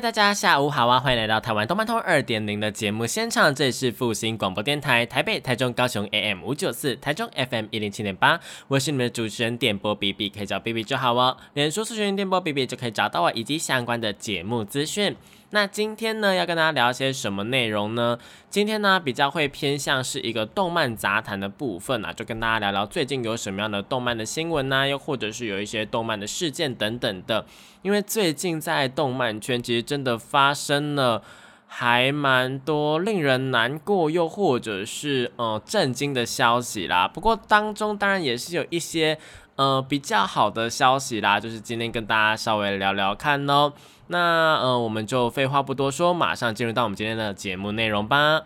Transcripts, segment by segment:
大家下午好啊！欢迎来到台湾动漫通二点零的节目现场，这里是复兴广播电台台北、台中、高雄 AM 五九四，台中 FM 一零七点八，我是你们的主持人点播 B B，可以叫 B B 就好哦。脸书搜寻电波 B B 就可以找到我以及相关的节目资讯。那今天呢，要跟大家聊些什么内容呢？今天呢，比较会偏向是一个动漫杂谈的部分啊，就跟大家聊聊最近有什么样的动漫的新闻呐，又或者是有一些动漫的事件等等的。因为最近在动漫圈，其实真的发生了还蛮多令人难过，又或者是呃震惊的消息啦。不过当中当然也是有一些呃比较好的消息啦，就是今天跟大家稍微聊聊看哦。那呃，我们就废话不多说，马上进入到我们今天的节目内容吧。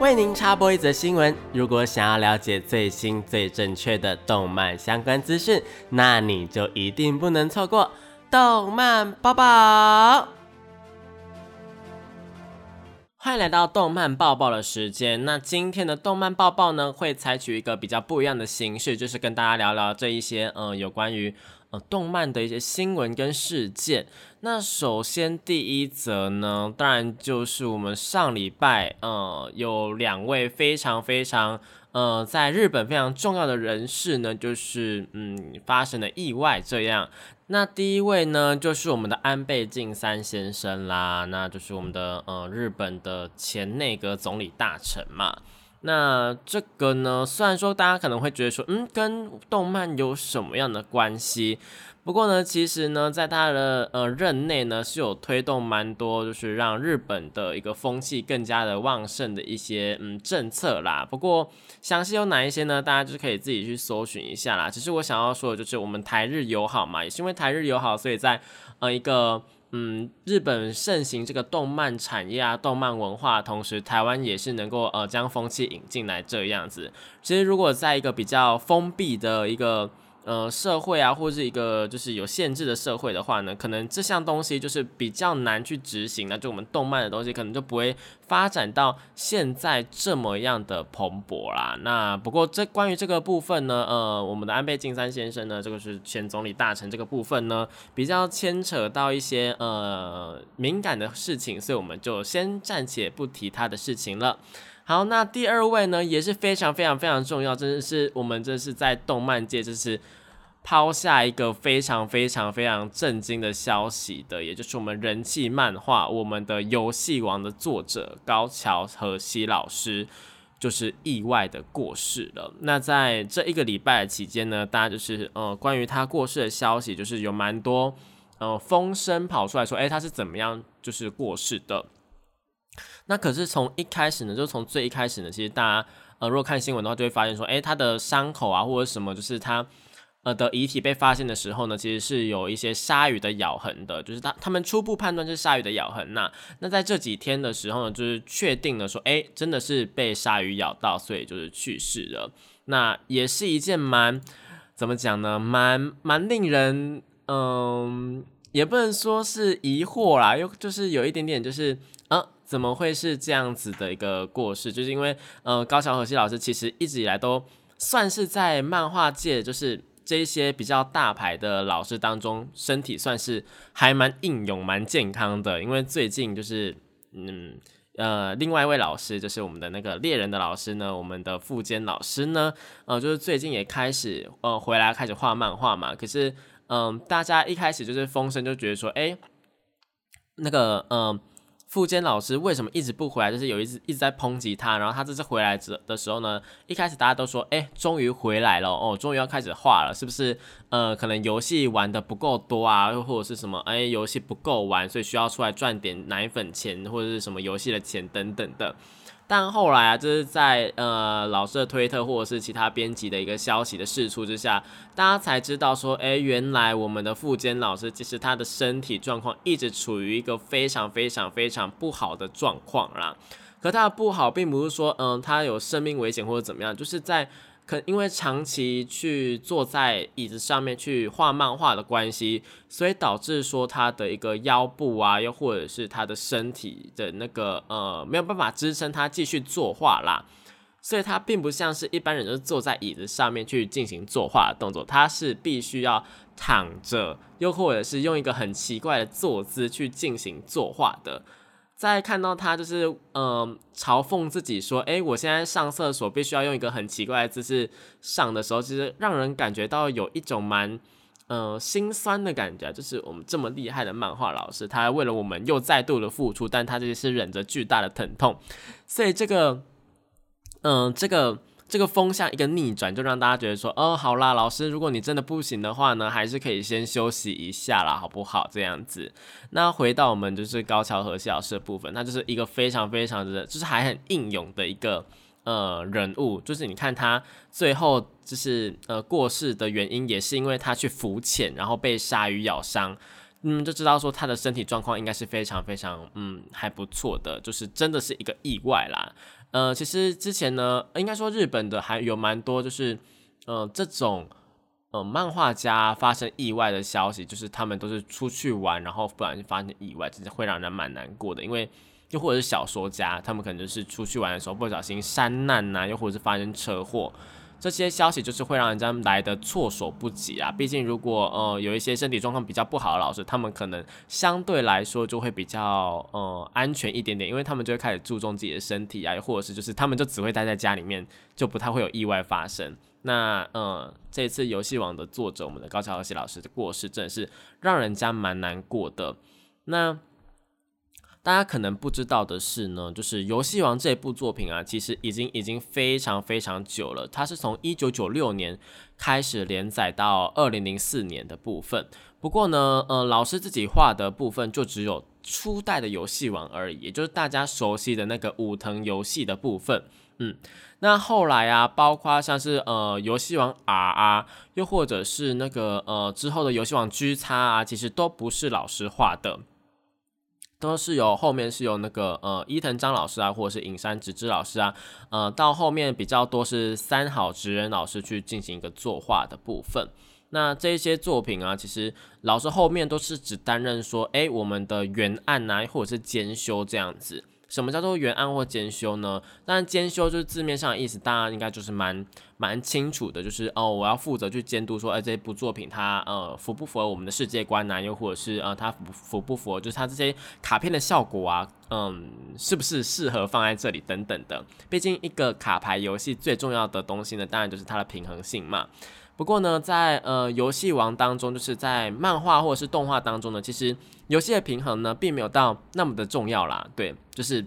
为您插播一则新闻：如果想要了解最新最正确的动漫相关资讯，那你就一定不能错过动漫宝宝。欢迎来到动漫报报的时间。那今天的动漫报报呢，会采取一个比较不一样的形式，就是跟大家聊聊这一些呃有关于呃。动漫的一些新闻跟事件，那首先第一则呢，当然就是我们上礼拜，呃，有两位非常非常，呃，在日本非常重要的人士呢，就是嗯发生了意外这样。那第一位呢，就是我们的安倍晋三先生啦，那就是我们的呃日本的前内阁总理大臣嘛。那这个呢，虽然说大家可能会觉得说，嗯，跟动漫有什么样的关系？不过呢，其实呢，在他的呃任内呢，是有推动蛮多，就是让日本的一个风气更加的旺盛的一些嗯政策啦。不过详细有哪一些呢？大家就是可以自己去搜寻一下啦。其实我想要说的就是，我们台日友好嘛，也是因为台日友好，所以在呃一个。嗯，日本盛行这个动漫产业啊，动漫文化，同时台湾也是能够呃将风气引进来这样子。其实如果在一个比较封闭的一个。呃，社会啊，或是一个就是有限制的社会的话呢，可能这项东西就是比较难去执行那就我们动漫的东西，可能就不会发展到现在这么样的蓬勃啦。那不过这关于这个部分呢，呃，我们的安倍晋三先生呢，这个是前总理大臣这个部分呢，比较牵扯到一些呃敏感的事情，所以我们就先暂且不提他的事情了。好，那第二位呢也是非常非常非常重要，真的是我们这是在动漫界，就是抛下一个非常非常非常震惊的消息的，也就是我们人气漫画《我们的游戏王》的作者高桥和希老师，就是意外的过世了。那在这一个礼拜期间呢，大家就是呃关于他过世的消息，就是有蛮多呃风声跑出来说，哎，他是怎么样就是过世的。那可是从一开始呢，就从最一开始呢，其实大家呃，如果看新闻的话，就会发现说，诶，他的伤口啊，或者什么，就是他呃的遗体被发现的时候呢，其实是有一些鲨鱼的咬痕的，就是他他们初步判断是鲨鱼的咬痕呐。那在这几天的时候呢，就是确定了说，诶，真的是被鲨鱼咬到，所以就是去世了。那也是一件蛮怎么讲呢，蛮蛮令人嗯，也不能说是疑惑啦，又就是有一点点就是啊。怎么会是这样子的一个过世？就是因为，呃，高桥和希老师其实一直以来都算是在漫画界，就是这些比较大牌的老师当中，身体算是还蛮硬勇、蛮健康的。因为最近就是，嗯，呃，另外一位老师就是我们的那个猎人的老师呢，我们的富坚老师呢，呃，就是最近也开始呃回来开始画漫画嘛。可是，嗯，大家一开始就是风声就觉得说，哎，那个，嗯。富坚老师为什么一直不回来？就是有一直一直在抨击他，然后他这次回来的的时候呢，一开始大家都说，哎，终于回来了哦，终于要开始画了，是不是？呃，可能游戏玩的不够多啊，又或者是什么？哎，游戏不够玩，所以需要出来赚点奶粉钱或者是什么游戏的钱等等的。但后来啊，就是在呃老师的推特或者是其他编辑的一个消息的释出之下，大家才知道说，哎，原来我们的富坚老师其实他的身体状况一直处于一个非常非常非常。不好的状况啦。可他的不好，并不是说，嗯，他有生命危险或者怎么样，就是在可因为长期去坐在椅子上面去画漫画的关系，所以导致说他的一个腰部啊，又或者是他的身体的那个呃没有办法支撑他继续作画啦。所以他并不像是一般人，就是坐在椅子上面去进行作画的动作，他是必须要躺着，又或者是用一个很奇怪的坐姿去进行作画的。在看到他就是嗯嘲讽自己说，诶，我现在上厕所必须要用一个很奇怪的姿势上的时候，其实让人感觉到有一种蛮嗯心酸的感觉，就是我们这么厉害的漫画老师，他为了我们又再度的付出，但他这是忍着巨大的疼痛，所以这个。嗯，这个这个风向一个逆转，就让大家觉得说，哦，好啦，老师，如果你真的不行的话呢，还是可以先休息一下啦，好不好？这样子。那回到我们就是高桥和希老师的部分，那就是一个非常非常的，就是还很英勇的一个呃人物，就是你看他最后就是呃过世的原因，也是因为他去浮潜，然后被鲨鱼咬伤，嗯，就知道说他的身体状况应该是非常非常嗯还不错的，就是真的是一个意外啦。呃，其实之前呢，应该说日本的还有蛮多，就是呃这种呃漫画家发生意外的消息，就是他们都是出去玩，然后不然就发生意外，其实会让人蛮难过的。因为又或者是小说家，他们可能就是出去玩的时候不小心山难呐，又或者是发生车祸。这些消息就是会让人家来的措手不及啊！毕竟如果呃有一些身体状况比较不好的老师，他们可能相对来说就会比较呃安全一点点，因为他们就会开始注重自己的身体啊，或者是就是他们就只会待在家里面，就不太会有意外发生。那呃这次游戏网的作者我们的高桥和希老师的过世，真的是让人家蛮难过的。那大家可能不知道的是呢，就是《游戏王》这部作品啊，其实已经已经非常非常久了。它是从一九九六年开始连载到二零零四年的部分。不过呢，呃，老师自己画的部分就只有初代的《游戏王》而已，也就是大家熟悉的那个武藤游戏的部分。嗯，那后来啊，包括像是呃《游戏王 R》啊，又或者是那个呃之后的《游戏王 G 叉》啊，其实都不是老师画的。都是由后面是由那个呃伊藤章老师啊，或者是影山直之老师啊，呃到后面比较多是三好直人老师去进行一个作画的部分。那这些作品啊，其实老师后面都是只担任说，哎，我们的原案啊，或者是兼修这样子。什么叫做原案或兼修呢？当然，兼修就是字面上的意思，大家应该就是蛮蛮清楚的，就是哦，我要负责去监督说，哎，这部作品它呃符不符合我们的世界观呢？又或者是呃它符符不符合，就是它这些卡片的效果啊，嗯，是不是适合放在这里等等的。毕竟一个卡牌游戏最重要的东西呢，当然就是它的平衡性嘛。不过呢，在呃游戏王当中，就是在漫画或者是动画当中呢，其实游戏的平衡呢，并没有到那么的重要啦。对，就是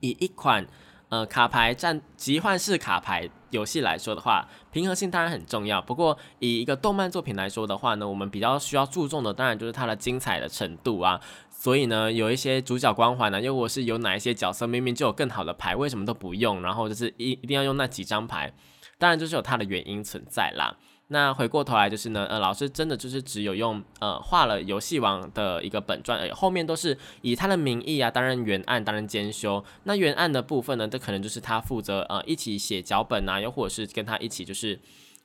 以一款呃卡牌战集换式卡牌游戏来说的话，平衡性当然很重要。不过以一个动漫作品来说的话呢，我们比较需要注重的，当然就是它的精彩的程度啊。所以呢，有一些主角光环呢，又或是有哪一些角色明明就有更好的牌，为什么都不用？然后就是一一定要用那几张牌。当然就是有它的原因存在啦。那回过头来就是呢，呃，老师真的就是只有用呃画了游戏王的一个本传，后面都是以他的名义啊担任原案，担任监修。那原案的部分呢，这可能就是他负责呃一起写脚本啊，又或者是跟他一起就是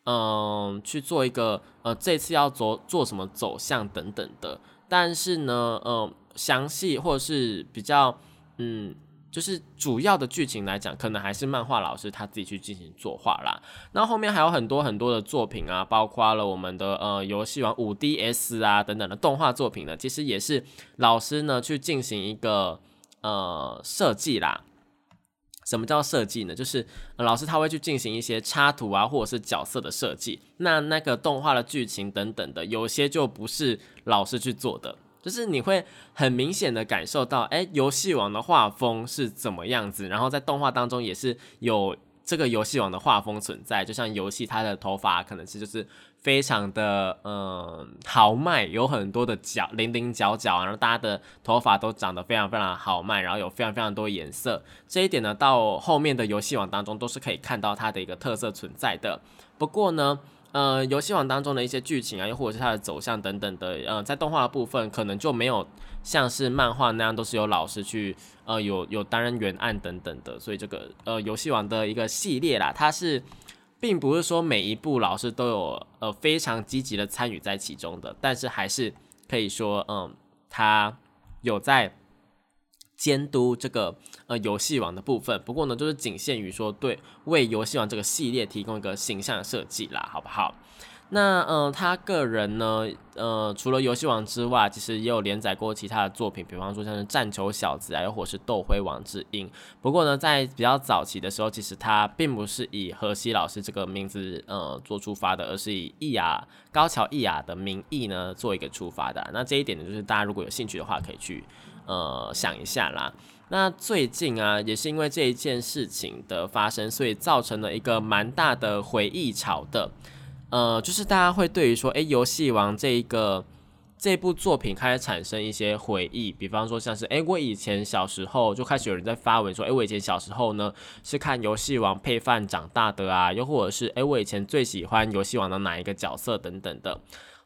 嗯去做一个呃这次要做做什么走向等等的。但是呢，呃，详细或者是比较嗯。就是主要的剧情来讲，可能还是漫画老师他自己去进行作画啦。那后面还有很多很多的作品啊，包括了我们的呃游戏王五 DS 啊等等的动画作品呢，其实也是老师呢去进行一个呃设计啦。什么叫设计呢？就是老师他会去进行一些插图啊，或者是角色的设计。那那个动画的剧情等等的，有些就不是老师去做的。就是你会很明显的感受到，哎，游戏王的画风是怎么样子，然后在动画当中也是有这个游戏王的画风存在。就像游戏，它的头发可能是就是非常的嗯豪迈，有很多的角零零角角，然后大家的头发都长得非常非常豪迈，然后有非常非常多颜色。这一点呢，到后面的游戏王当中都是可以看到它的一个特色存在的。不过呢。呃游戏王当中的一些剧情啊，又或者是它的走向等等的，呃，在动画部分可能就没有像是漫画那样都是由老师去呃有有担任原案等等的，所以这个呃游戏王的一个系列啦，它是并不是说每一部老师都有呃非常积极的参与在其中的，但是还是可以说嗯，他有在。监督这个呃游戏王的部分，不过呢，就是仅限于说对为游戏王这个系列提供一个形象设计啦，好不好？那嗯，他个人呢，呃，除了游戏王之外，其实也有连载过其他的作品，比方说像是战球小子啊，又或是斗辉王之音。不过呢，在比较早期的时候，其实他并不是以河西老师这个名字呃做出发的，而是以易雅高桥易雅的名义呢做一个出发的。那这一点呢，就是大家如果有兴趣的话，可以去。呃，想一下啦。那最近啊，也是因为这一件事情的发生，所以造成了一个蛮大的回忆潮的。呃，就是大家会对于说，诶，游戏王这一个这部作品开始产生一些回忆，比方说像是，诶，我以前小时候就开始有人在发文说，诶，我以前小时候呢是看游戏王配饭长大的啊，又或者是，诶，我以前最喜欢游戏王的哪一个角色等等的。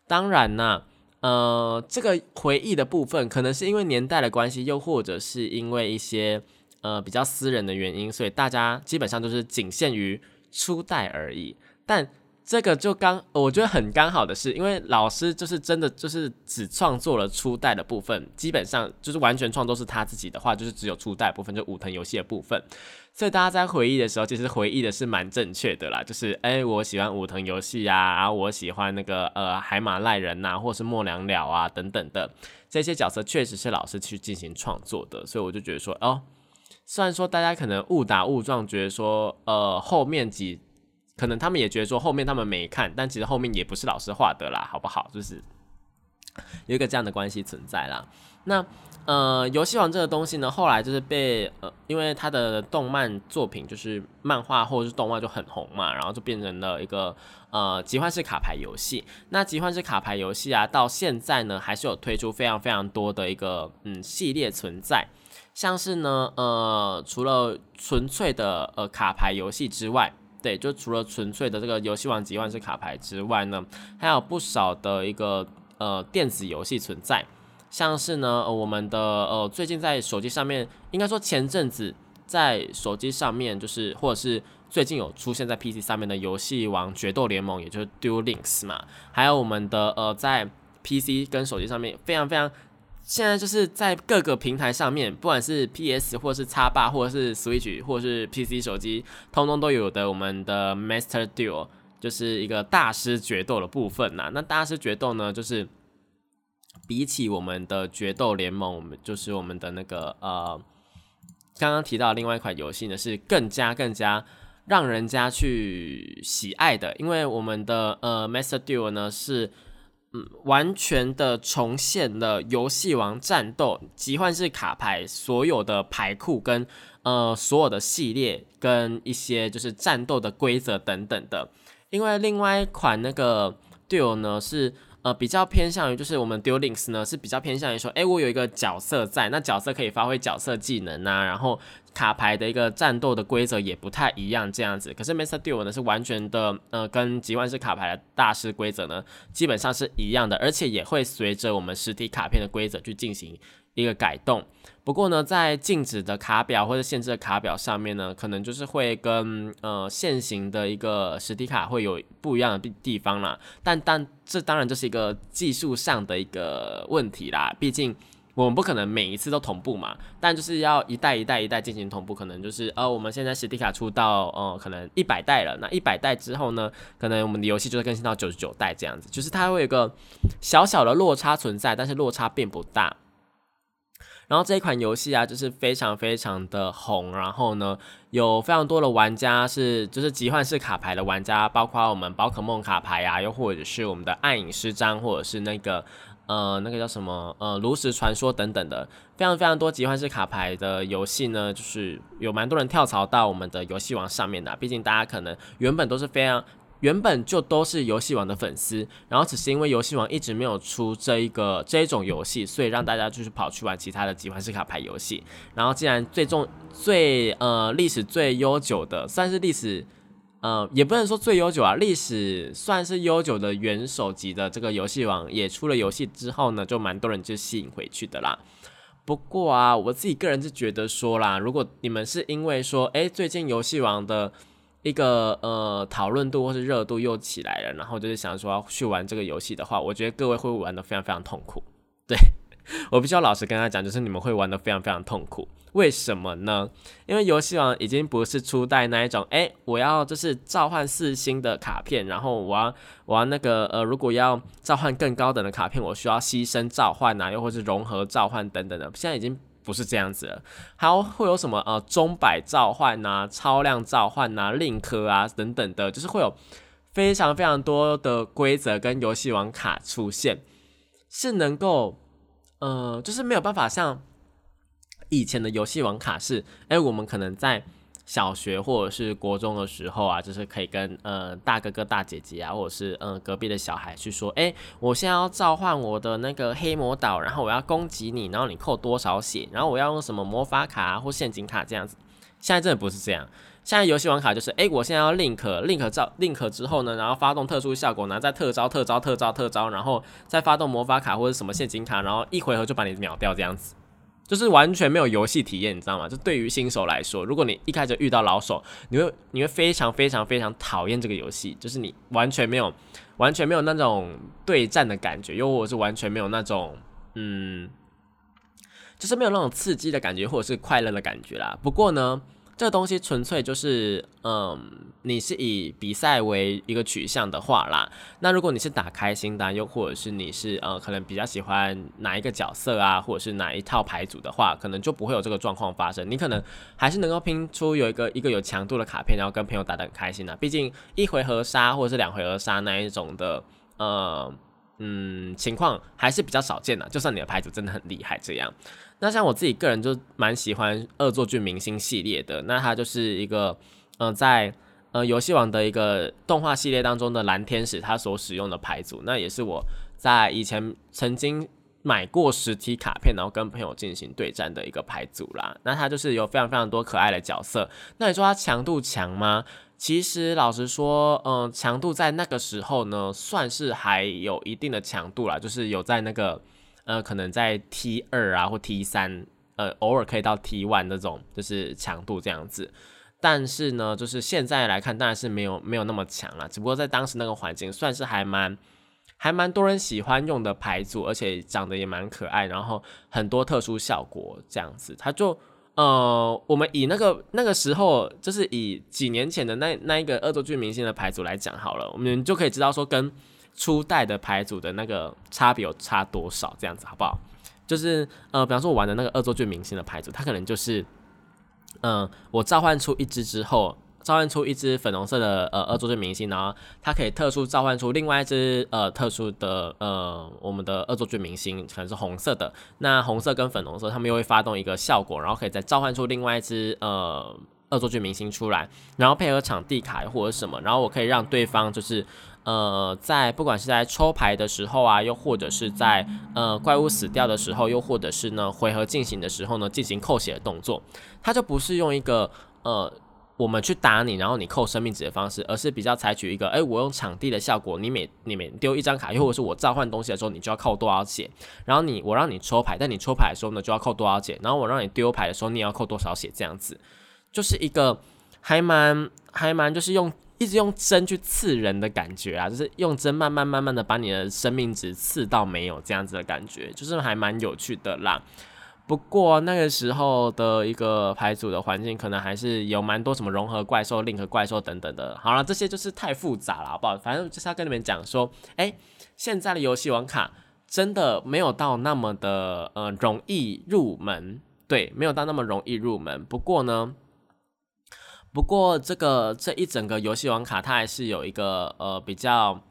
当然呢。呃，这个回忆的部分，可能是因为年代的关系，又或者是因为一些呃比较私人的原因，所以大家基本上都是仅限于初代而已。但这个就刚，我觉得很刚好的是，因为老师就是真的就是只创作了初代的部分，基本上就是完全创作是他自己的话，就是只有初代部分，就武藤游戏的部分。所以大家在回忆的时候，其实回忆的是蛮正确的啦，就是哎，我喜欢武藤游戏啊，我喜欢那个呃海马赖人呐，或是莫良了啊等等的这些角色，确实是老师去进行创作的。所以我就觉得说，哦，虽然说大家可能误打误撞觉得说，呃，后面几。可能他们也觉得说后面他们没看，但其实后面也不是老师画的啦，好不好？就是有一个这样的关系存在啦。那呃，游戏王这个东西呢，后来就是被呃，因为它的动漫作品就是漫画或者是动画就很红嘛，然后就变成了一个呃集幻式卡牌游戏。那集幻式卡牌游戏啊，到现在呢还是有推出非常非常多的一个嗯系列存在，像是呢呃除了纯粹的呃卡牌游戏之外。对，就除了纯粹的这个游戏王集幻式卡牌之外呢，还有不少的一个呃电子游戏存在，像是呢我们的呃最近在手机上面，应该说前阵子在手机上面，就是或者是最近有出现在 PC 上面的游戏王决斗联盟，也就是 Duel Links 嘛，还有我们的呃在 PC 跟手机上面非常非常。现在就是在各个平台上面，不管是 PS 或是叉八，或者是 Switch，或者是 PC 手机，通通都有的。我们的 Master Duel 就是一个大师决斗的部分呐。那大师决斗呢，就是比起我们的决斗联盟，我们就是我们的那个呃，刚刚提到另外一款游戏呢，是更加更加让人家去喜爱的，因为我们的呃 Master Duel 呢是。嗯，完全的重现了游戏王战斗集幻式卡牌所有的牌库跟呃所有的系列跟一些就是战斗的规则等等的。因为另外一款那个 Duel 呢是呃比较偏向于就是我们 Duel Links 呢是比较偏向于说，哎，我有一个角色在，那角色可以发挥角色技能啊，然后。卡牌的一个战斗的规则也不太一样，这样子。可是 Master Duel 呢是完全的，呃，跟集万式卡牌的大师规则呢基本上是一样的，而且也会随着我们实体卡片的规则去进行一个改动。不过呢，在禁止的卡表或者限制的卡表上面呢，可能就是会跟呃现行的一个实体卡会有不一样的地方啦。但但这当然就是一个技术上的一个问题啦，毕竟。我们不可能每一次都同步嘛，但就是要一代一代一代进行同步，可能就是呃，我们现在实体卡出到呃，可能一百代了，那一百代之后呢，可能我们的游戏就会更新到九十九代这样子，就是它会有个小小的落差存在，但是落差并不大。然后这一款游戏啊，就是非常非常的红，然后呢，有非常多的玩家是就是集幻式卡牌的玩家，包括我们宝可梦卡牌啊，又或者是我们的暗影师章，或者是那个。呃，那个叫什么？呃，炉石传说等等的，非常非常多集幻式卡牌的游戏呢，就是有蛮多人跳槽到我们的游戏王上面的。毕竟大家可能原本都是非常，原本就都是游戏王的粉丝，然后只是因为游戏王一直没有出这一个这一种游戏，所以让大家就是跑去玩其他的集幻式卡牌游戏。然后既然最重最呃历史最悠久的，算是历史。呃，也不能说最悠久啊，历史算是悠久的元首级的这个游戏王也出了游戏之后呢，就蛮多人就吸引回去的啦。不过啊，我自己个人是觉得说啦，如果你们是因为说，哎，最近游戏王的一个呃讨论度或是热度又起来了，然后就是想说要去玩这个游戏的话，我觉得各位会玩的非常非常痛苦。对 我必须要老实跟他讲，就是你们会玩的非常非常痛苦。为什么呢？因为游戏王已经不是初代那一种，哎，我要就是召唤四星的卡片，然后我要我要那个呃，如果要召唤更高等的卡片，我需要牺牲召唤啊，又或是融合召唤等等的，现在已经不是这样子了。还会有什么呃钟摆召唤呐、超量召唤呐、令科啊等等的，就是会有非常非常多的规则跟游戏王卡出现，是能够呃，就是没有办法像。以前的游戏王卡是，哎，我们可能在小学或者是国中的时候啊，就是可以跟呃大哥哥大姐姐啊，或者是嗯隔壁的小孩去说，哎，我现在要召唤我的那个黑魔导，然后我要攻击你，然后你扣多少血，然后我要用什么魔法卡或陷阱卡这样子。现在真的不是这样，现在游戏王卡就是，哎，我现在要 link link 召 link 之后呢，然后发动特殊效果，然后再特招特招特招特招，然后再发动魔法卡或者什么陷阱卡，然后一回合就把你秒掉这样子。就是完全没有游戏体验，你知道吗？就对于新手来说，如果你一开始遇到老手，你会你会非常非常非常讨厌这个游戏，就是你完全没有完全没有那种对战的感觉，又或者是完全没有那种嗯，就是没有那种刺激的感觉，或者是快乐的感觉啦。不过呢。这个东西纯粹就是，嗯，你是以比赛为一个取向的话啦，那如果你是打开心的，又或者是你是呃，可能比较喜欢哪一个角色啊，或者是哪一套牌组的话，可能就不会有这个状况发生。你可能还是能够拼出有一个一个有强度的卡片，然后跟朋友打得很开心的。毕竟一回合杀或者是两回合杀那一种的，呃，嗯，情况还是比较少见的。就算你的牌组真的很厉害，这样。那像我自己个人就蛮喜欢《恶作剧明星》系列的，那它就是一个，呃，在呃游戏王的一个动画系列当中的蓝天使，它所使用的牌组，那也是我在以前曾经买过实体卡片，然后跟朋友进行对战的一个牌组啦。那它就是有非常非常多可爱的角色。那你说它强度强吗？其实老实说，嗯，强度在那个时候呢，算是还有一定的强度啦，就是有在那个。呃，可能在 T 二啊或 T 三，呃，偶尔可以到 T one 那种，就是强度这样子。但是呢，就是现在来看，当然是没有没有那么强了。只不过在当时那个环境，算是还蛮还蛮多人喜欢用的牌组，而且长得也蛮可爱，然后很多特殊效果这样子。它就呃，我们以那个那个时候，就是以几年前的那那一个恶作剧明星的牌组来讲好了，我们就可以知道说跟。初代的牌组的那个差别有差多少？这样子好不好？就是呃，比方说我玩的那个恶作剧明星的牌组，它可能就是，嗯，我召唤出一只之后，召唤出一只粉红色的呃恶作剧明星，然后它可以特殊召唤出另外一只呃特殊的呃我们的恶作剧明星，可能是红色的。那红色跟粉红色，他们又会发动一个效果，然后可以再召唤出另外一只呃恶作剧明星出来，然后配合场地卡或者什么，然后我可以让对方就是。呃，在不管是在抽牌的时候啊，又或者是在呃怪物死掉的时候，又或者是呢回合进行的时候呢，进行扣血的动作，它就不是用一个呃我们去打你，然后你扣生命值的方式，而是比较采取一个，哎，我用场地的效果，你每你每丢一张卡，又或者是我召唤东西的时候，你就要扣多少血，然后你我让你抽牌，但你抽牌的时候呢就要扣多少血，然后我让你丢牌的时候，你也要扣多少血，这样子，就是一个还蛮还蛮就是用。一直用针去刺人的感觉啊，就是用针慢慢慢慢的把你的生命值刺到没有这样子的感觉，就是还蛮有趣的啦。不过那个时候的一个牌组的环境，可能还是有蛮多什么融合怪兽、令和怪兽等等的。好了，这些就是太复杂了，好不好？反正就是要跟你们讲说，哎，现在的游戏王卡真的没有到那么的呃容易入门，对，没有到那么容易入门。不过呢。不过，这个这一整个游戏网卡，它还是有一个呃比较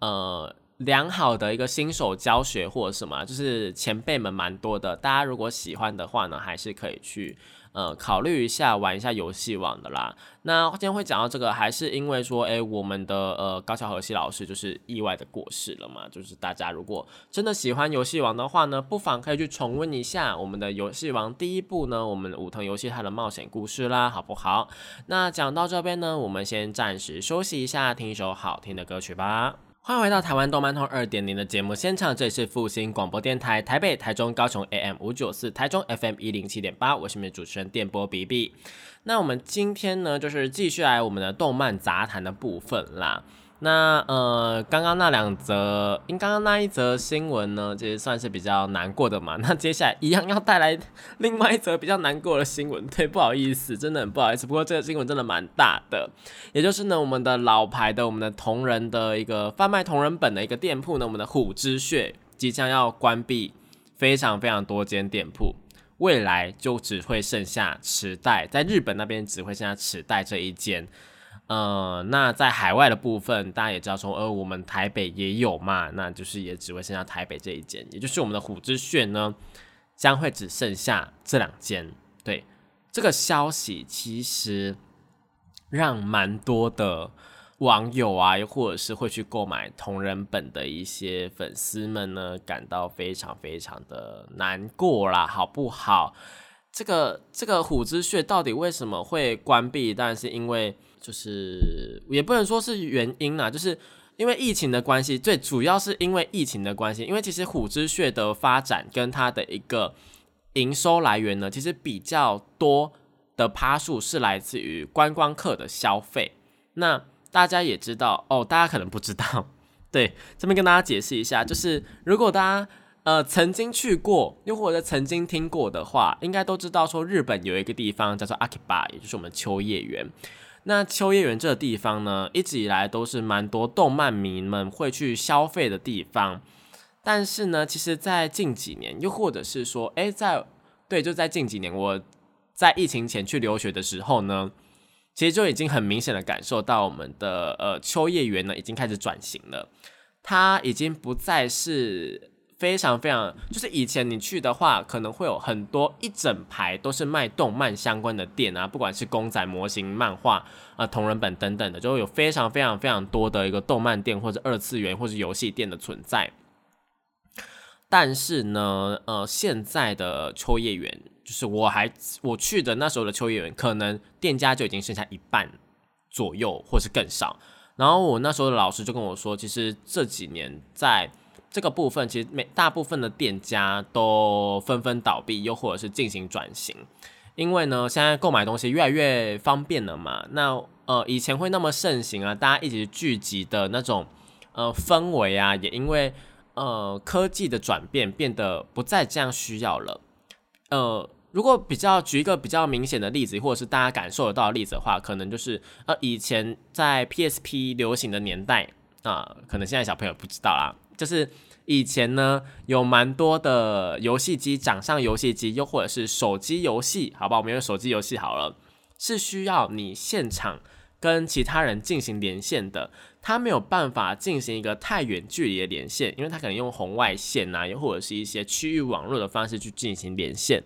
呃良好的一个新手教学或者什么，就是前辈们蛮多的。大家如果喜欢的话呢，还是可以去呃考虑一下玩一下游戏网的啦。那今天会讲到这个，还是因为说，哎，我们的呃高桥和希老师就是意外的过世了嘛。就是大家如果真的喜欢游戏王的话呢，不妨可以去重温一下我们的游戏王第一部呢，我们武藤游戏它的冒险故事啦，好不好？那讲到这边呢，我们先暂时休息一下，听一首好听的歌曲吧。欢迎回到台湾动漫通二点零的节目现场，这里是复兴广播电台台北、台中、高雄 AM 五九四，台中 FM 一零七点八，我是你们主持人电波 B B。那我们今天呢，就是继续来我们的动漫杂谈的部分啦。那呃，刚刚那两则，因刚刚那一则新闻呢，其实算是比较难过的嘛。那接下来一样要带来另外一则比较难过的新闻，对，不好意思，真的很不好意思。不过这个新闻真的蛮大的，也就是呢，我们的老牌的我们的同人的一个贩卖同人本的一个店铺呢，我们的虎之穴即将要关闭，非常非常多间店铺，未来就只会剩下池袋，在日本那边只会剩下池袋这一间。呃，那在海外的部分，大家也知道说，呃，我们台北也有嘛，那就是也只会剩下台北这一间，也就是我们的虎之穴呢，将会只剩下这两间。对，这个消息其实让蛮多的网友啊，又或者是会去购买同人本的一些粉丝们呢，感到非常非常的难过啦，好不好？这个这个虎之穴到底为什么会关闭？当然是因为。就是也不能说是原因啦，就是因为疫情的关系，最主要是因为疫情的关系。因为其实虎之穴的发展跟它的一个营收来源呢，其实比较多的趴数是来自于观光客的消费。那大家也知道哦，大家可能不知道，对，这边跟大家解释一下，就是如果大家呃曾经去过，又或者曾经听过的话，应该都知道说日本有一个地方叫做阿基巴，也就是我们秋叶原。那秋叶原这个地方呢，一直以来都是蛮多动漫迷们会去消费的地方。但是呢，其实，在近几年，又或者是说，哎，在对，就在近几年，我在疫情前去留学的时候呢，其实就已经很明显的感受到，我们的呃秋叶原呢，已经开始转型了，它已经不再是。非常非常，就是以前你去的话，可能会有很多一整排都是卖动漫相关的店啊，不管是公仔模型、漫画啊、同人本等等的，就会有非常非常非常多的一个动漫店或者二次元或者游戏店的存在。但是呢，呃，现在的秋叶原，就是我还我去的那时候的秋叶原，可能店家就已经剩下一半左右，或是更少。然后我那时候的老师就跟我说，其实这几年在这个部分其实每大部分的店家都纷纷倒闭，又或者是进行转型，因为呢，现在购买东西越来越方便了嘛。那呃，以前会那么盛行啊，大家一起聚集的那种呃氛围啊，也因为呃科技的转变变得不再这样需要了。呃，如果比较举一个比较明显的例子，或者是大家感受得到的例子的话，可能就是呃以前在 PSP 流行的年代啊，可能现在小朋友不知道啦。就是以前呢，有蛮多的游戏机，掌上游戏机，又或者是手机游戏，好吧，我们用手机游戏好了，是需要你现场跟其他人进行连线的，它没有办法进行一个太远距离的连线，因为它可能用红外线呐，又或者是一些区域网络的方式去进行连线。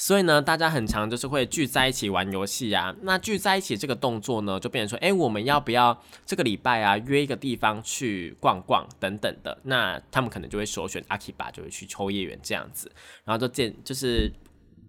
所以呢，大家很常就是会聚在一起玩游戏啊。那聚在一起这个动作呢，就变成说，哎，我们要不要这个礼拜啊约一个地方去逛逛等等的？那他们可能就会首选阿基巴，就会去秋叶原这样子。然后就见，就是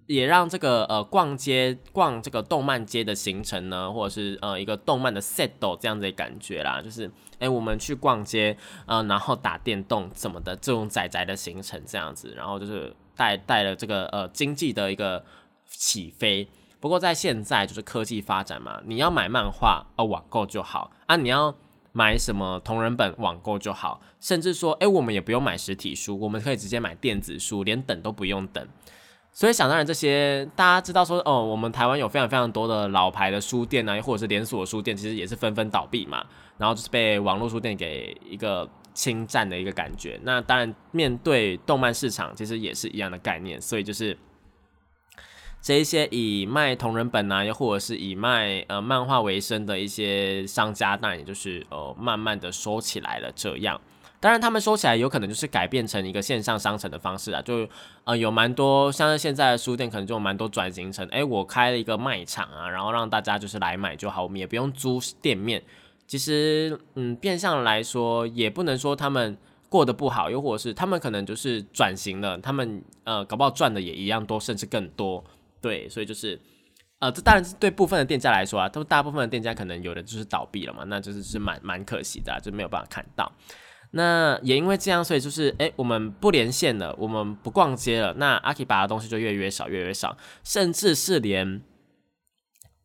也让这个呃逛街逛这个动漫街的行程呢，或者是呃一个动漫的 set 这样子的感觉啦，就是哎我们去逛街，呃然后打电动怎么的这种仔仔的行程这样子，然后就是。带带了这个呃经济的一个起飞，不过在现在就是科技发展嘛，你要买漫画呃网购就好啊，你要买什么同人本网购就好，甚至说哎我们也不用买实体书，我们可以直接买电子书，连等都不用等。所以想当然这些大家知道说哦，我们台湾有非常非常多的老牌的书店啊，或者是连锁书店，其实也是纷纷倒闭嘛，然后就是被网络书店给一个。侵占的一个感觉，那当然面对动漫市场其实也是一样的概念，所以就是这一些以卖同人本啊，又或者是以卖呃漫画为生的一些商家，当然也就是呃慢慢的收起来了。这样，当然他们收起来有可能就是改变成一个线上商城的方式啊，就呃有蛮多像是现在的书店可能就蛮多转型成，哎，我开了一个卖场啊，然后让大家就是来买就好，我们也不用租店面。其实，嗯，变相来说也不能说他们过得不好，又或者是他们可能就是转型了，他们呃搞不好赚的也一样多，甚至更多。对，所以就是，呃，这当然是对部分的店家来说啊，都大部分的店家可能有的就是倒闭了嘛，那就是是蛮蛮可惜的，就没有办法看到。那也因为这样，所以就是哎，我们不连线了，我们不逛街了，那阿 K 把的东西就越越少，越来越少，甚至是连，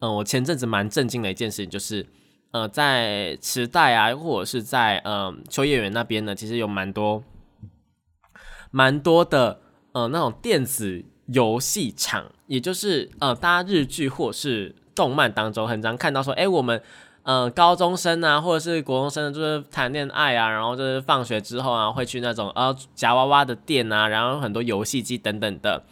嗯，我前阵子蛮震惊的一件事情就是，呃，在池袋啊，或者是在嗯秋叶原那边呢，其实有蛮多蛮多的呃那种电子。游戏场，也就是呃，大家日剧或是动漫当中很常看到说，哎，我们呃高中生啊，或者是国中生，就是谈恋爱啊，然后就是放学之后啊，会去那种呃夹娃娃的店啊，然后很多游戏机等等的，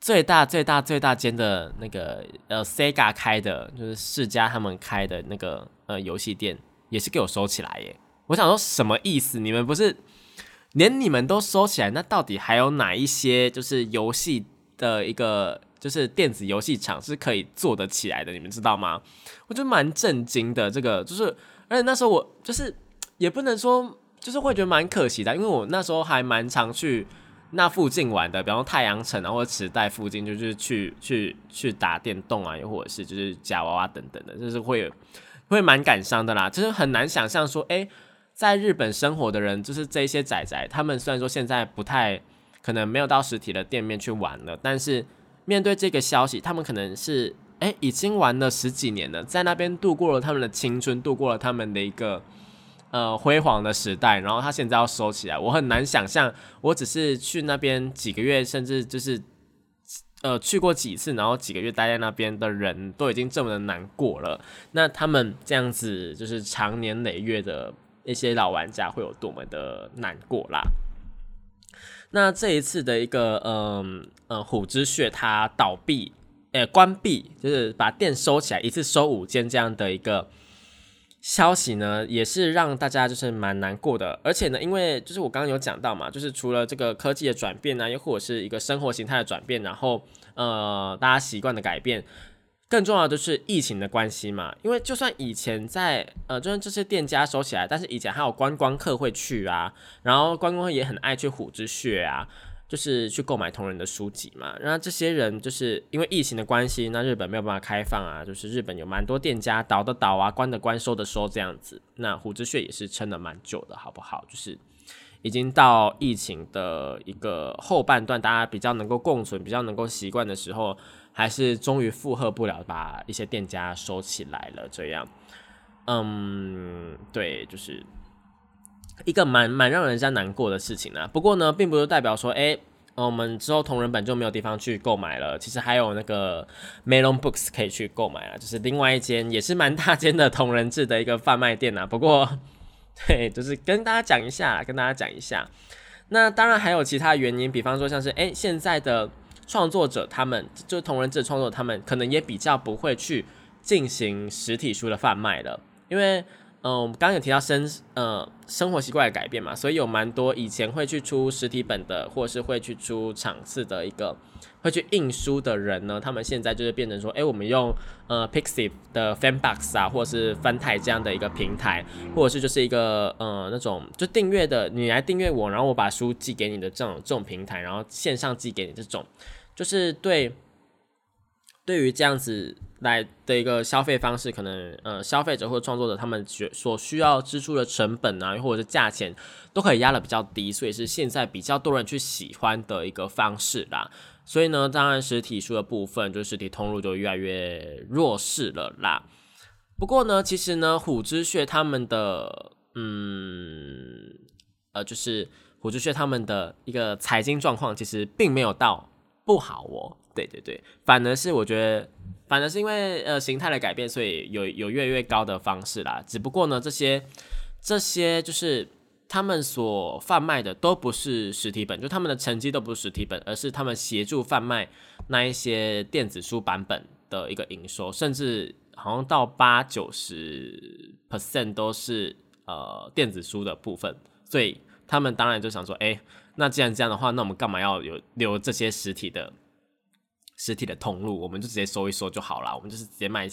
最大最大最大间的那个呃 Sega 开的，就是世嘉他们开的那个呃游戏店，也是给我收起来耶。我想说什么意思？你们不是？连你们都收起来，那到底还有哪一些就是游戏的一个就是电子游戏厂是可以做得起来的？你们知道吗？我觉得蛮震惊的。这个就是，而且那时候我就是也不能说，就是会觉得蛮可惜的，因为我那时候还蛮常去那附近玩的，比方说太阳城啊或者池袋附近，就是去去去打电动啊，又或者是就是夹娃娃等等的，就是会会蛮感伤的啦。就是很难想象说，哎。在日本生活的人，就是这些仔仔，他们虽然说现在不太可能没有到实体的店面去玩了，但是面对这个消息，他们可能是哎已经玩了十几年了，在那边度过了他们的青春，度过了他们的一个呃辉煌的时代，然后他现在要收起来，我很难想象，我只是去那边几个月，甚至就是呃去过几次，然后几个月待在那边的人都已经这么的难过了，那他们这样子就是长年累月的。一些老玩家会有多么的难过啦？那这一次的一个嗯嗯虎之穴它倒闭，呃关闭，就是把店收起来，一次收五间这样的一个消息呢，也是让大家就是蛮难过的。而且呢，因为就是我刚刚有讲到嘛，就是除了这个科技的转变呢，又或者是一个生活形态的转变，然后呃大家习惯的改变。更重要的是疫情的关系嘛，因为就算以前在呃，就算这些店家收起来，但是以前还有观光客会去啊，然后观光客也很爱去虎之穴啊，就是去购买同人的书籍嘛。然后这些人就是因为疫情的关系，那日本没有办法开放啊，就是日本有蛮多店家倒的倒啊，关的关，收的收这样子。那虎之穴也是撑了蛮久的，好不好？就是已经到疫情的一个后半段，大家比较能够共存、比较能够习惯的时候。还是终于负荷不了，把一些店家收起来了。这样，嗯，对，就是一个蛮蛮让人家难过的事情啊。不过呢，并不是代表说，哎，我们之后同人本就没有地方去购买了。其实还有那个 Melon Books 可以去购买啊，就是另外一间也是蛮大间的同人志的一个贩卖店啊。不过，对，就是跟大家讲一下，跟大家讲一下。那当然还有其他原因，比方说像是，哎，现在的。创作者他们就是同人志创作者，他们可能也比较不会去进行实体书的贩卖了，因为嗯，我们刚刚有提到生呃生活习惯的改变嘛，所以有蛮多以前会去出实体本的，或者是会去出场次的一个会去印书的人呢，他们现在就是变成说，哎，我们用呃 Pixiv 的 Fanbox 啊，或者是翻台这样的一个平台，或者是就是一个呃那种就订阅的，你来订阅我，然后我把书寄给你的这种这种平台，然后线上寄给你这种。就是对，对于这样子来的一个消费方式，可能呃消费者或创作者他们所所需要支出的成本啊，或者是价钱都可以压的比较低，所以是现在比较多人去喜欢的一个方式啦。所以呢，当然实体书的部分，就实体通路就越来越弱势了啦。不过呢，其实呢，虎之穴他们的嗯呃，就是虎之穴他们的一个财经状况，其实并没有到。不好哦，对对对，反而是我觉得，反而是因为呃形态的改变，所以有有越来越高的方式啦。只不过呢，这些这些就是他们所贩卖的都不是实体本，就他们的成绩都不是实体本，而是他们协助贩卖那一些电子书版本的一个营收，甚至好像到八九十 percent 都是呃电子书的部分，所以他们当然就想说，哎，那既然这样的话，那我们干嘛要有留这些实体的实体的通路？我们就直接搜一搜就好了，我们就是直接卖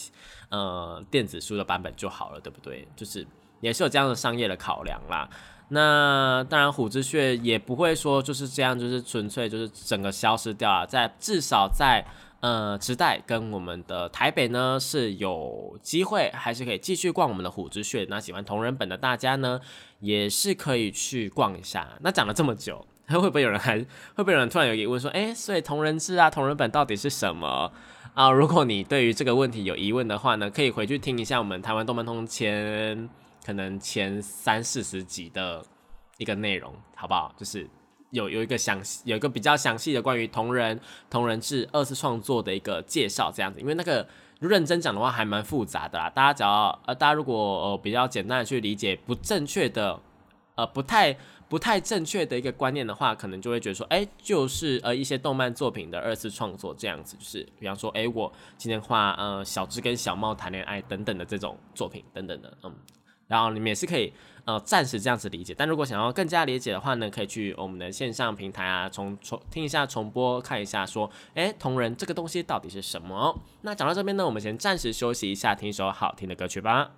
呃电子书的版本就好了，对不对？就是也是有这样的商业的考量啦。那当然，虎之穴也不会说就是这样，就是纯粹就是整个消失掉了。在至少在呃池袋跟我们的台北呢是有机会，还是可以继续逛我们的虎之穴。那喜欢同人本的大家呢，也是可以去逛一下。那讲了这么久，会不会有人还会不会有人突然有疑问说，哎，所以同人志啊，同人本到底是什么啊？如果你对于这个问题有疑问的话呢，可以回去听一下我们台湾动漫通前。可能前三四十集的一个内容，好不好？就是有有一个详细，有一个比较详细的关于同人同人志二次创作的一个介绍，这样子。因为那个认真讲的话，还蛮复杂的啦。大家只要呃，大家如果呃比较简单的去理解不正确的呃不太不太正确的一个观念的话，可能就会觉得说，哎，就是呃一些动漫作品的二次创作这样子，就是比方说，哎，我今天画呃小智跟小猫谈恋爱等等的这种作品等等的，嗯。然后你们也是可以呃暂时这样子理解，但如果想要更加理解的话呢，可以去我们的线上平台啊重重听一下重播，看一下说，哎，同人这个东西到底是什么？那讲到这边呢，我们先暂时休息一下，听一首好听的歌曲吧。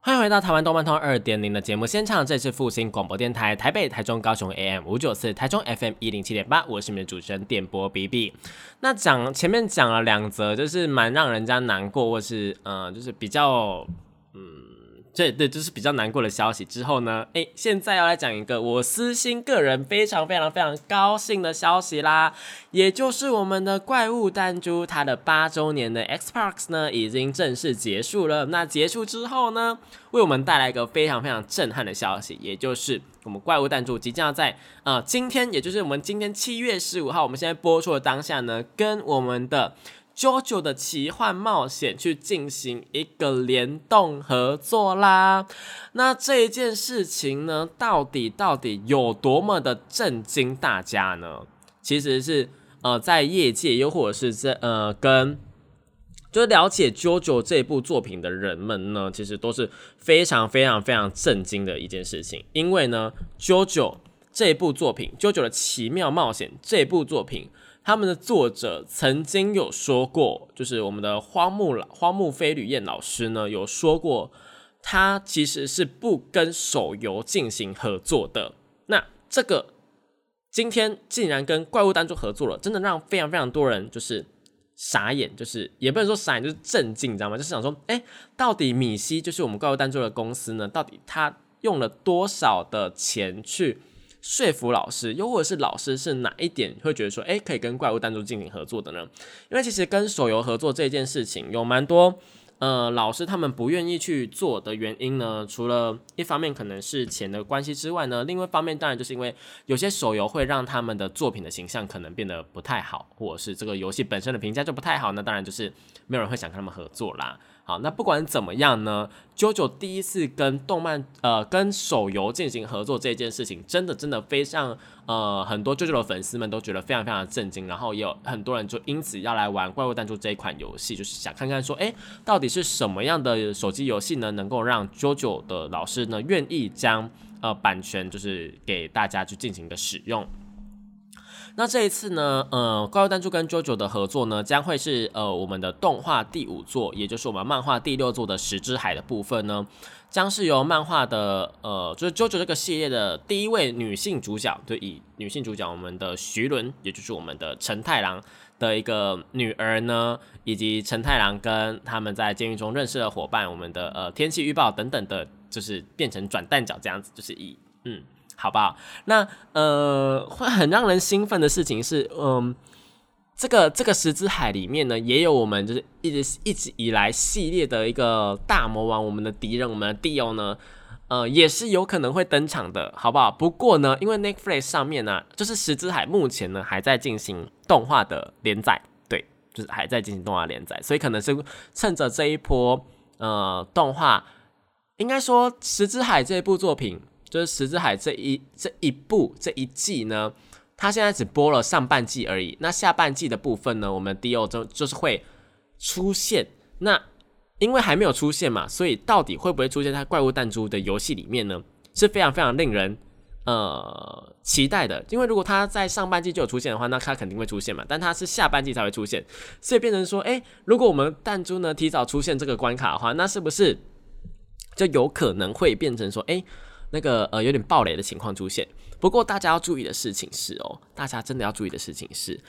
欢迎回到台湾动漫通二点零的节目现场，这是复兴广播电台台北、台中、高雄 AM 五九四，台中 FM 一零七点八，我是你们的主持人电波 BB。那讲前面讲了两则，就是蛮让人家难过，或是嗯，就是比较嗯。对对，就是比较难过的消息。之后呢，哎，现在要来讲一个我私心个人非常非常非常高兴的消息啦，也就是我们的怪物弹珠它的八周年的 Xbox 呢已经正式结束了。那结束之后呢，为我们带来一个非常非常震撼的消息，也就是我们怪物弹珠即将要在呃今天，也就是我们今天七月十五号，我们现在播出的当下呢，跟我们的。JoJo 的奇幻冒险去进行一个联动合作啦，那这一件事情呢，到底到底有多么的震惊大家呢？其实是呃，在业界又或者是在呃跟就了解 JoJo 这部作品的人们呢，其实都是非常非常非常震惊的一件事情，因为呢，JoJo 这部作品，JoJo 的奇妙冒险这部作品。他们的作者曾经有说过，就是我们的荒木老荒木飞吕彦老师呢有说过，他其实是不跟手游进行合作的。那这个今天竟然跟怪物弹珠合作了，真的让非常非常多人就是傻眼，就是也不能说傻眼，就是震惊，你知道吗？就是想说，哎，到底米西就是我们怪物弹珠的公司呢？到底他用了多少的钱去？说服老师，又或者是老师是哪一点会觉得说，哎，可以跟怪物单独进行合作的呢？因为其实跟手游合作这件事情有蛮多，呃，老师他们不愿意去做的原因呢，除了一方面可能是钱的关系之外呢，另外一方面当然就是因为有些手游会让他们的作品的形象可能变得不太好，或者是这个游戏本身的评价就不太好，那当然就是没有人会想跟他们合作啦。好，那不管怎么样呢，JoJo 第一次跟动漫呃跟手游进行合作这件事情，真的真的非常呃很多 JoJo 的粉丝们都觉得非常非常的震惊，然后也有很多人就因此要来玩怪物弹珠这一款游戏，就是想看看说，哎，到底是什么样的手机游戏呢，能够让 JoJo 的老师呢愿意将呃版权就是给大家去进行的使用。那这一次呢，呃，怪物弹珠跟 JoJo 的合作呢，将会是呃我们的动画第五作，也就是我们漫画第六作的石之海的部分呢，将是由漫画的呃，就是 JoJo 这个系列的第一位女性主角，就以女性主角我们的徐伦，也就是我们的陈太郎的一个女儿呢，以及陈太郎跟他们在监狱中认识的伙伴，我们的呃天气预报等等的，就是变成转蛋角这样子，就是以嗯。好不好？那呃，会很让人兴奋的事情是，嗯，这个这个石之海里面呢，也有我们就是一直一直以来系列的一个大魔王，我们的敌人，我们的地欧呢，呃，也是有可能会登场的，好不好？不过呢，因为 Netflix 上面呢，就是石之海目前呢还在进行动画的连载，对，就是还在进行动画连载，所以可能是趁着这一波呃动画，应该说石之海这部作品。就是《十字海》这一这一部这一季呢，它现在只播了上半季而已。那下半季的部分呢，我们 D.O 就就是会出现。那因为还没有出现嘛，所以到底会不会出现在《怪物弹珠》的游戏里面呢？是非常非常令人呃期待的。因为如果它在上半季就有出现的话，那它肯定会出现嘛。但它是下半季才会出现，所以变成说，诶，如果我们弹珠呢提早出现这个关卡的话，那是不是就有可能会变成说，诶，那个呃有点暴雷的情况出现？不过大家要注意的事情是哦，大家真的要注意的事情是。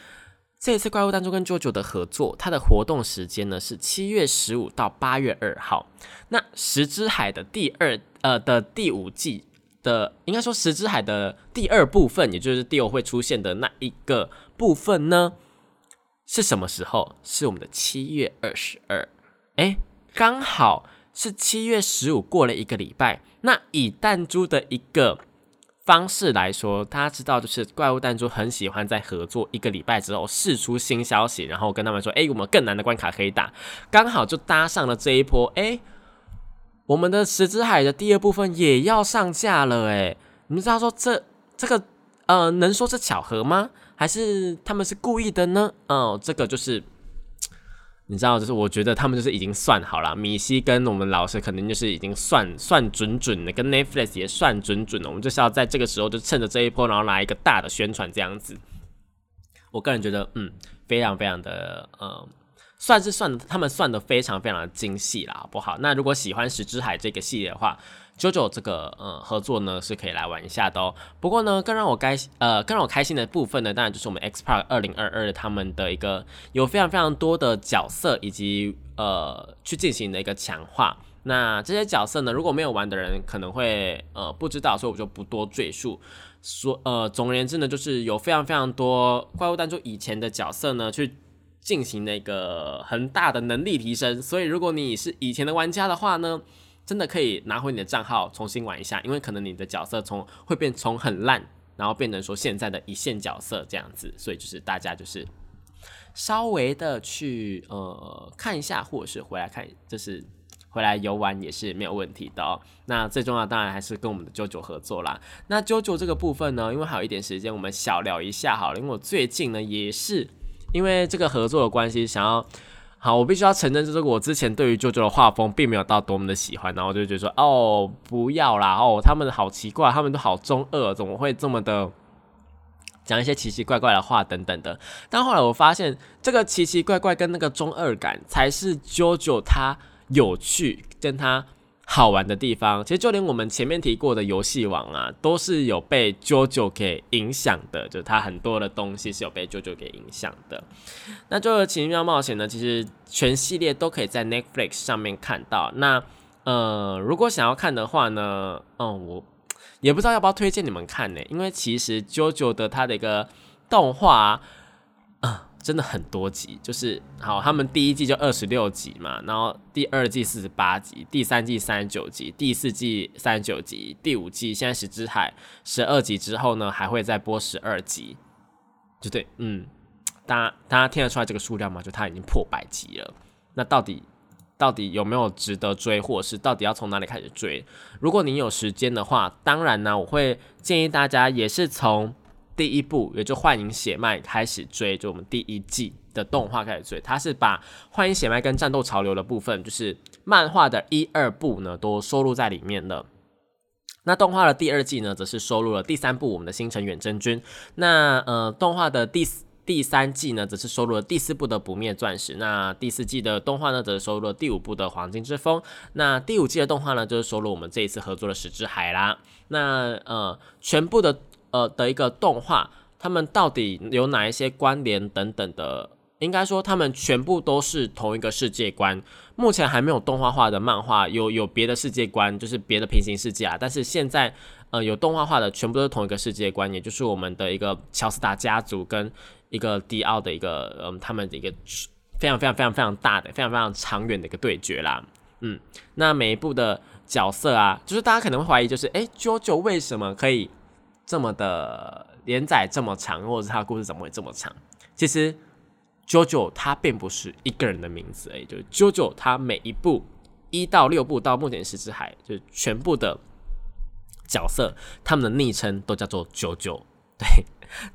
这一次怪物弹珠跟 JoJo 的合作，它的活动时间呢是七月十五到八月二号。那石之海的第二呃的第五季的，应该说石之海的第二部分，也就是第二会出现的那一个部分呢，是什么时候？是我们的七月二十二。哎，刚好是七月十五过了一个礼拜。那以弹珠的一个。方式来说，大家知道，就是怪物弹珠很喜欢在合作一个礼拜之后试出新消息，然后跟他们说：“哎，我们更难的关卡可以打。”刚好就搭上了这一波。哎，我们的石之海的第二部分也要上架了。哎，你们知道说这这个呃，能说是巧合吗？还是他们是故意的呢？哦，这个就是。你知道，就是我觉得他们就是已经算好了，米西跟我们老师肯定就是已经算算准准的，跟 Netflix 也算准准的。我们就是要在这个时候就趁着这一波，然后来一个大的宣传这样子。我个人觉得，嗯，非常非常的，呃，算是算他们算的非常非常的精细啦，好不好？那如果喜欢石之海这个系列的话。JoJo 这个呃合作呢是可以来玩一下的哦。不过呢，更让我开呃更让我开心的部分呢，当然就是我们 X Park 二零二二他们的一个有非常非常多的角色以及呃去进行的一个强化。那这些角色呢，如果没有玩的人可能会呃不知道，所以我就不多赘述。说呃总而言之呢，就是有非常非常多怪物弹珠以前的角色呢去进行那个很大的能力提升。所以如果你是以前的玩家的话呢，真的可以拿回你的账号重新玩一下，因为可能你的角色从会变从很烂，然后变成说现在的一线角色这样子，所以就是大家就是稍微的去呃看一下，或者是回来看，就是回来游玩也是没有问题的哦。那最重要当然还是跟我们的九九合作啦。那九九这个部分呢，因为还有一点时间，我们小聊一下好了。因为我最近呢也是因为这个合作的关系，想要。好，我必须要承认，就是我之前对于舅舅的画风并没有到多么的喜欢，然后我就觉得说，哦，不要啦，哦，他们好奇怪，他们都好中二，怎么会这么的讲一些奇奇怪怪的话等等的。但后来我发现，这个奇奇怪怪跟那个中二感，才是舅舅他有趣跟他。好玩的地方，其实就连我们前面提过的游戏王啊，都是有被 JoJo 给影响的，就是它很多的东西是有被 JoJo 给影响的。那《JoJo 奇妙冒险》呢，其实全系列都可以在 Netflix 上面看到。那呃，如果想要看的话呢，嗯，我也不知道要不要推荐你们看呢，因为其实 JoJo 的它的一个动画。真的很多集，就是好，他们第一季就二十六集嘛，然后第二季四十八集，第三季三十九集，第四季三十九集，第五季现在是之海十二集之后呢，还会再播十二集，就对，嗯，大家大家听得出来这个数量吗？就它已经破百集了，那到底到底有没有值得追，或者是到底要从哪里开始追？如果你有时间的话，当然呢，我会建议大家也是从。第一部也就幻影血脉开始追，就我们第一季的动画开始追，它是把幻影血脉跟战斗潮流的部分，就是漫画的一二部呢都收录在里面了。那动画的第二季呢，则是收录了第三部我们的星辰远征军。那呃，动画的第第三季呢，则是收录了第四部的不灭钻石。那第四季的动画呢，则是收录了第五部的黄金之风。那第五季的动画呢，就是收录我们这一次合作的石之海啦。那呃，全部的。呃的一个动画，他们到底有哪一些关联等等的？应该说，他们全部都是同一个世界观。目前还没有动画化的漫画，有有别的世界观，就是别的平行世界啊。但是现在，呃，有动画化的，全部都是同一个世界观，也就是我们的一个乔斯达家族跟一个迪奥的一个，嗯，他们的一个非常非常非常非常大的、非常非常长远的一个对决啦。嗯，那每一部的角色啊，就是大家可能会怀疑，就是哎，JoJo 为什么可以？这么的连载这么长，或者是他故事怎么会这么长？其实，JoJo 他并不是一个人的名字，哎，就是 JoJo 他每一部一到六部到目前十之海，就是全部的角色，他们的昵称都叫做九九。对，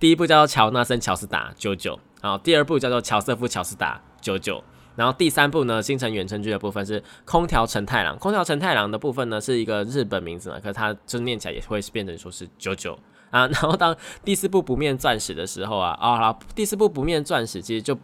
第一部叫做乔纳森·乔斯达九九，然后第二部叫做乔瑟夫·乔斯达九九，然后第三部呢，星辰远程剧的部分是空调成太郎。空调成太郎的部分呢，是一个日本名字嘛，可是它就念起来也会变成说是九九啊。然后当第四部不灭钻石的时候啊，啊，第四部不灭钻石其实就。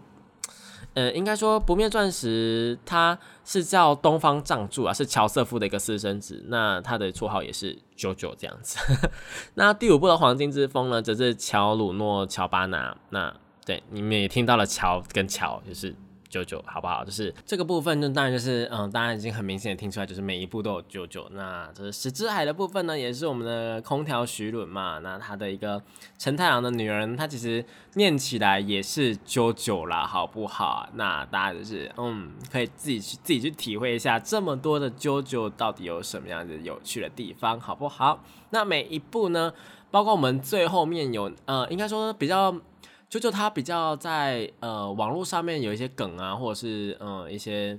呃，应该说不灭钻石，它是叫东方藏柱啊，是乔瑟夫的一个私生子，那他的绰号也是九九这样子。那第五部的黄金之风呢，则是乔鲁诺乔巴纳。那对你们也听到了，乔跟乔就是。九九好不好？就是这个部分，就当然就是嗯，大家已经很明显的听出来，就是每一步都有九九。那这是石之海的部分呢，也是我们的空调徐伦嘛。那他的一个陈太郎的女儿，她其实念起来也是九九啦，好不好？那大家就是嗯，可以自己去自己去体会一下，这么多的九九到底有什么样的有趣的地方，好不好？那每一步呢，包括我们最后面有呃，应该说比较。就就他比较在呃网络上面有一些梗啊，或者是嗯一些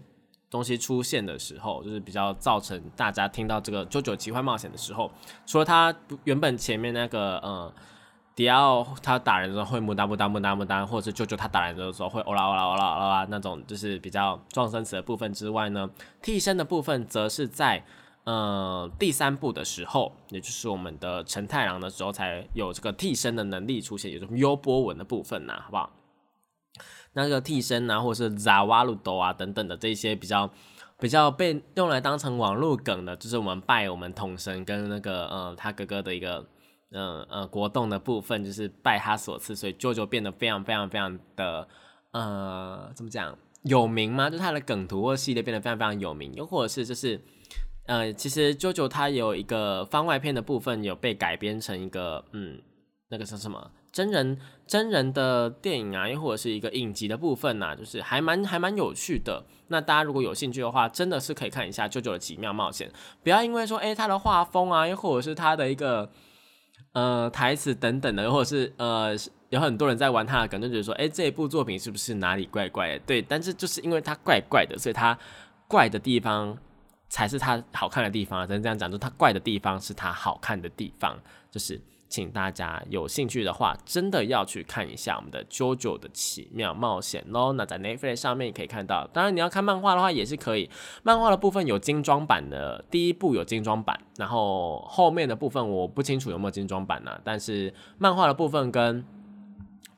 东西出现的时候，就是比较造成大家听到这个《九九奇幻冒险》的时候，除了他原本前面那个嗯迪奥他打人的时候会木哒木哒木哒木哒，或者是舅舅他打人的时候会欧啦欧啦欧啦欧啦那种就是比较撞声词的部分之外呢，替身的部分则是在。呃，第三部的时候，也就是我们的陈太郎的时候，才有这个替身的能力出现，有种优波纹的部分呐，好不好？那个替身啊，或者是扎瓦鲁多啊等等的这些比较比较被用来当成网络梗的，就是我们拜我们统神跟那个呃他哥哥的一个嗯呃国栋的部分，就是拜他所赐，所以舅舅变得非常非常非常的呃怎么讲有名吗？就他的梗图或系列变得非常非常有名，又或者是就是。呃，其实 JoJo 它有一个番外篇的部分，有被改编成一个嗯，那个是什么真人真人的电影啊，又或者是一个影集的部分呐，就是还蛮还蛮有趣的。那大家如果有兴趣的话，真的是可以看一下 JoJo 的奇妙冒险。不要因为说哎，他的画风啊，又或者是他的一个呃台词等等的，或者是呃有很多人在玩他的梗，就觉得说哎，这一部作品是不是哪里怪怪的？对，但是就是因为它怪怪的，所以它怪的地方。才是它好看的地方，只能这样讲，就它怪的地方是它好看的地方。就是请大家有兴趣的话，真的要去看一下我们的《JoJo 的奇妙冒险》喽。那在 Netflix 上面也可以看到，当然你要看漫画的话也是可以。漫画的部分有精装版的，第一部有精装版，然后后面的部分我不清楚有没有精装版呢。但是漫画的部分跟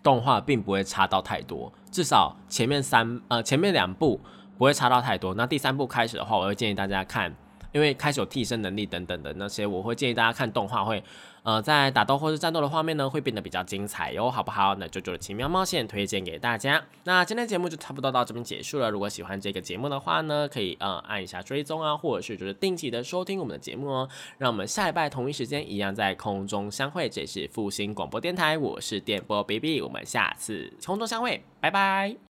动画并不会差到太多，至少前面三呃前面两部。不会差到太多。那第三部开始的话，我会建议大家看，因为开始有替身能力等等的那些，我会建议大家看动画，会呃在打斗或是战斗的画面呢，会变得比较精彩哟，好不好？那就就奇妙冒险推荐给大家。那今天节目就差不多到这边结束了。如果喜欢这个节目的话呢，可以呃按一下追踪啊，或者是就是定期的收听我们的节目哦。让我们下礼拜同一时间一样在空中相会。这是复兴广播电台，我是电波 BB，我们下次空中相会，拜拜。